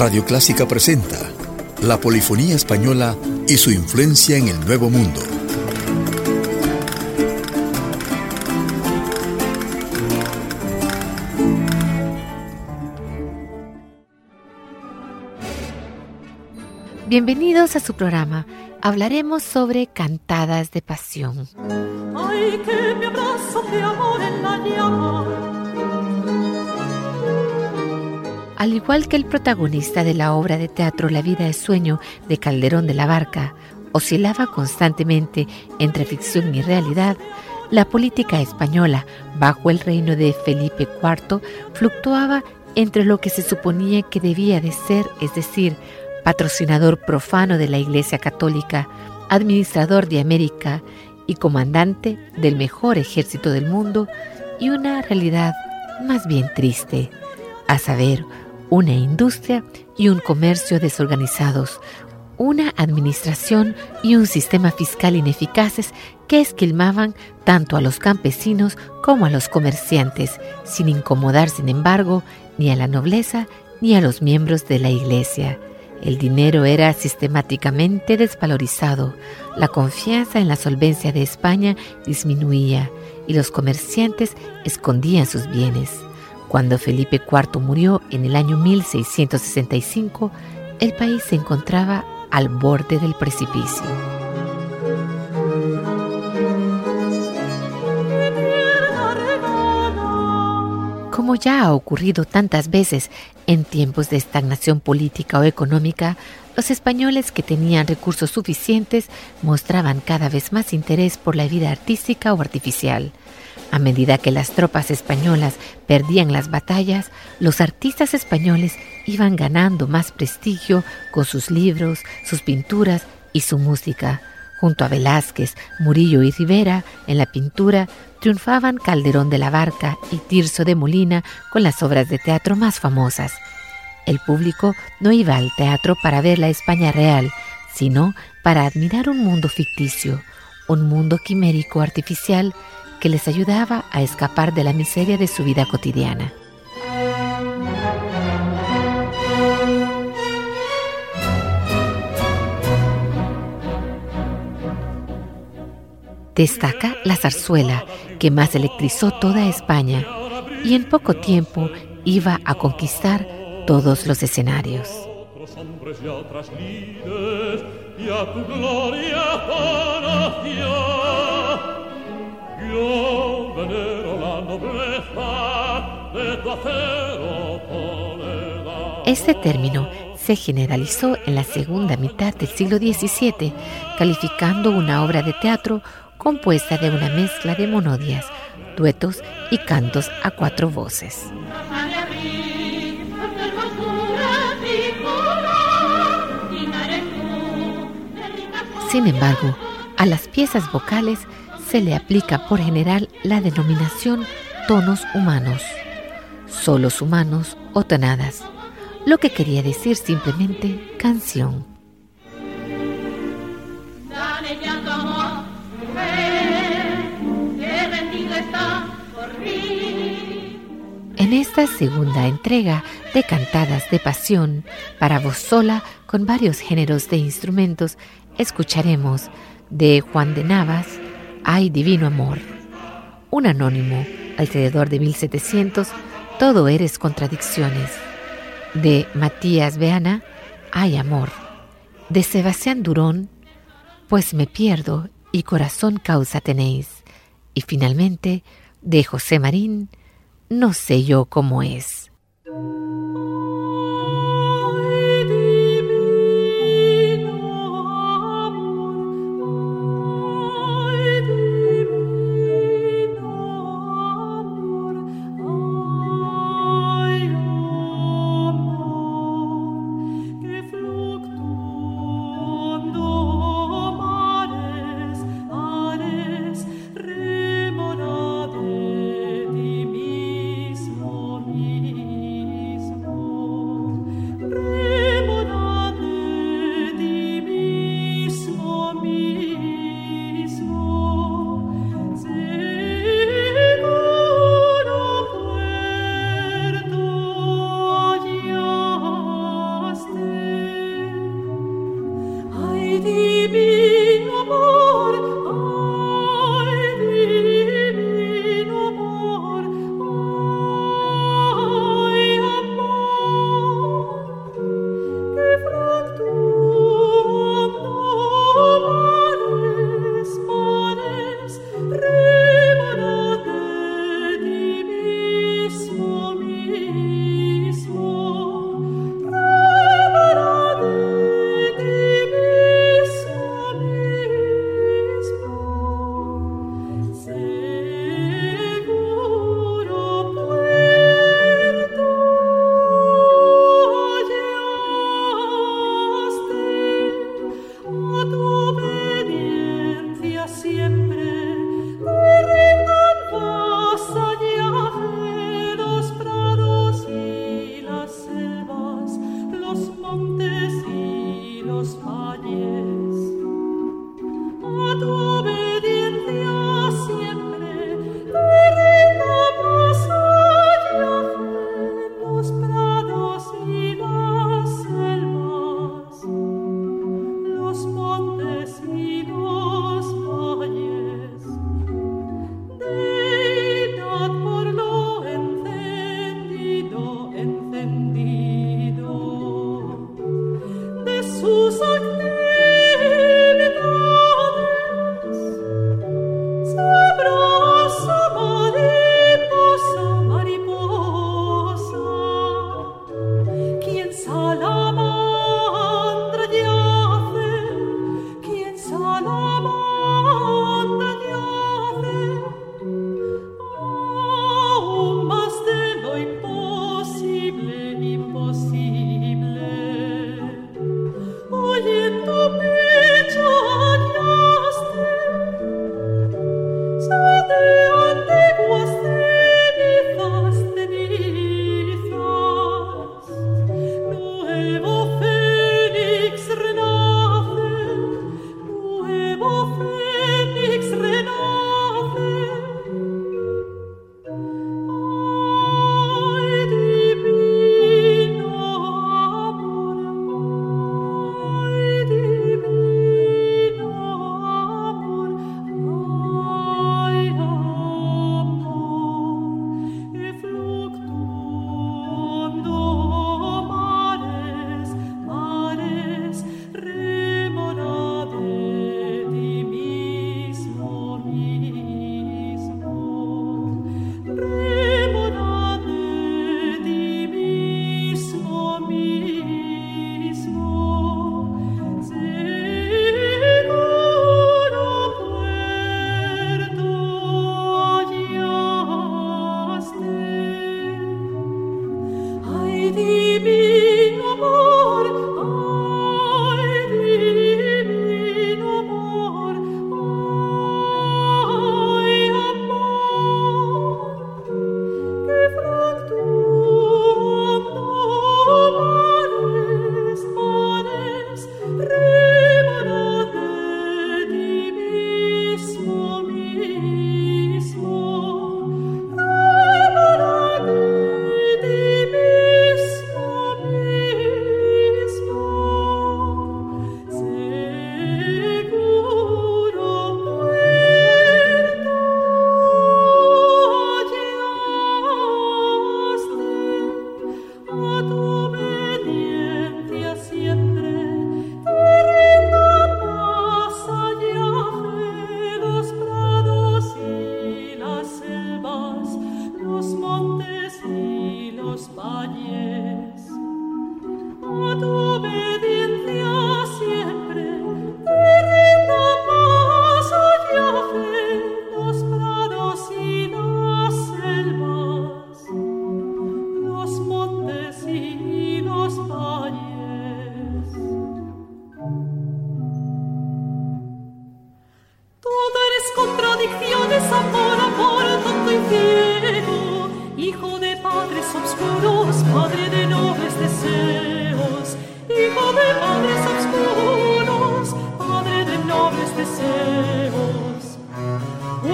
Radio Clásica presenta la polifonía española y su influencia en el Nuevo Mundo. Bienvenidos a su programa. Hablaremos sobre cantadas de pasión. Ay, que mi abrazo de amor en la llama Al igual que el protagonista de la obra de teatro La vida es sueño de Calderón de la Barca, oscilaba constantemente entre ficción y realidad, la política española, bajo el reino de Felipe IV, fluctuaba entre lo que se suponía que debía de ser, es decir, patrocinador profano de la Iglesia Católica, administrador de América y comandante del mejor ejército del mundo, y una realidad más bien triste, a saber, una industria y un comercio desorganizados, una administración y un sistema fiscal ineficaces que esquilmaban tanto a los campesinos como a los comerciantes, sin incomodar, sin embargo, ni a la nobleza ni a los miembros de la Iglesia. El dinero era sistemáticamente desvalorizado, la confianza en la solvencia de España disminuía y los comerciantes escondían sus bienes. Cuando Felipe IV murió en el año 1665, el país se encontraba al borde del precipicio. Como ya ha ocurrido tantas veces en tiempos de estagnación política o económica, los españoles que tenían recursos suficientes mostraban cada vez más interés por la vida artística o artificial. A medida que las tropas españolas perdían las batallas, los artistas españoles iban ganando más prestigio con sus libros, sus pinturas y su música. Junto a Velázquez, Murillo y Rivera, en la pintura, triunfaban Calderón de la Barca y Tirso de Molina con las obras de teatro más famosas. El público no iba al teatro para ver la España real, sino para admirar un mundo ficticio, un mundo quimérico artificial que les ayudaba a escapar de la miseria de su vida cotidiana. Destaca la zarzuela, que más electrizó toda España y en poco tiempo iba a conquistar todos los escenarios. Este término se generalizó en la segunda mitad del siglo XVII, calificando una obra de teatro compuesta de una mezcla de monodias, duetos y cantos a cuatro voces. Sin embargo, a las piezas vocales se le aplica por general la denominación tonos humanos, solos humanos o tonadas, lo que quería decir simplemente canción. En esta segunda entrega de Cantadas de Pasión para voz sola con varios géneros de instrumentos, escucharemos de Juan de Navas, hay divino amor. Un anónimo, alrededor de 1700, todo eres contradicciones. De Matías Beana, Hay amor. De Sebastián Durón, Pues me pierdo y corazón causa tenéis. Y finalmente, de José Marín, No sé yo cómo es. Panie.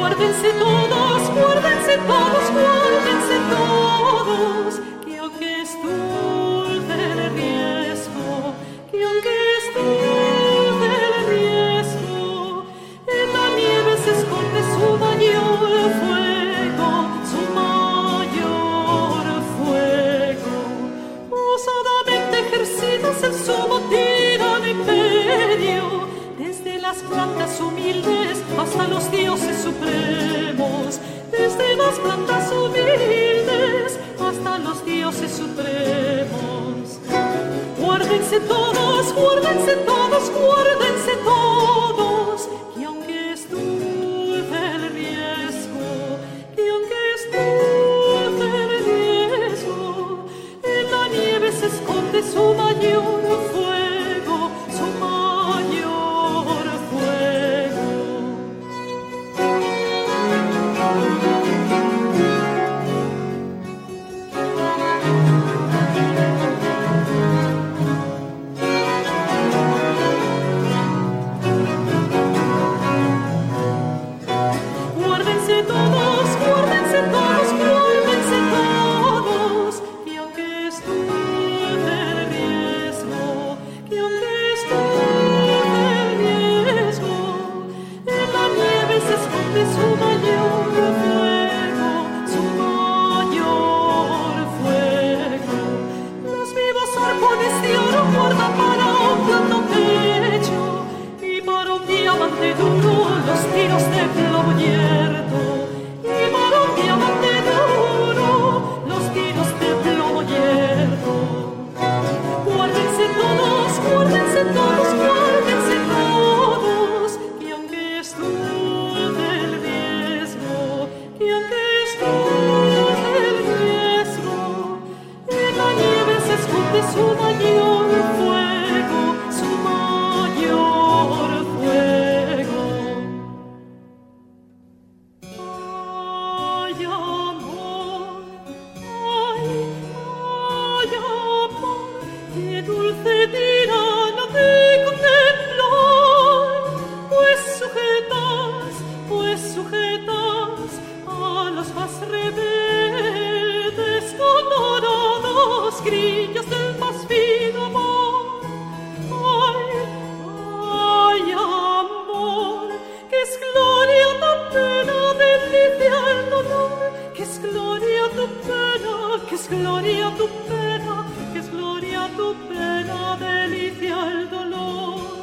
guárdense todos, guárdense todos, guárdense todos. las plantas humildes hasta los dioses supremos. Guárdense todos, guárdense todos, guárdense todos. es gloria tu pena, que es gloria tu pena, delicia el dolor.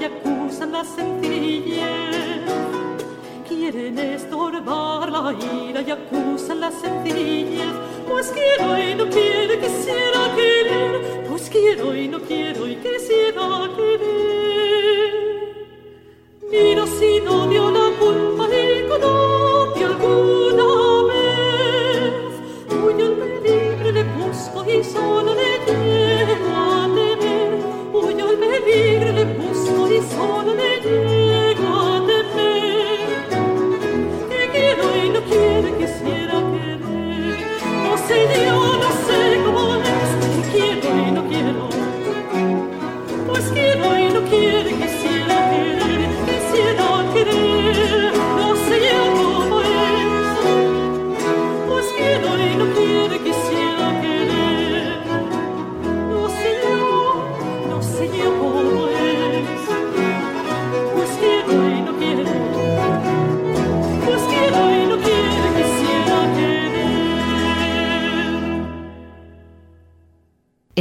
y acusan la sencillez. Quieren estorbar la ira y acusan la sencillez. Pues quiero y no quiero, y quisiera querer. Pues quiero y no quiero y quisiera querer.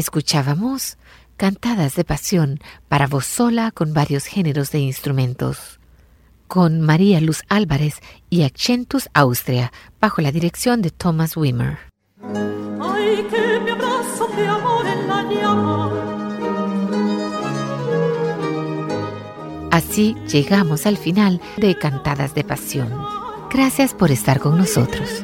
Escuchábamos cantadas de pasión para voz sola con varios géneros de instrumentos, con María Luz Álvarez y Accentus Austria, bajo la dirección de Thomas Wimmer. Así llegamos al final de Cantadas de Pasión. Gracias por estar con nosotros.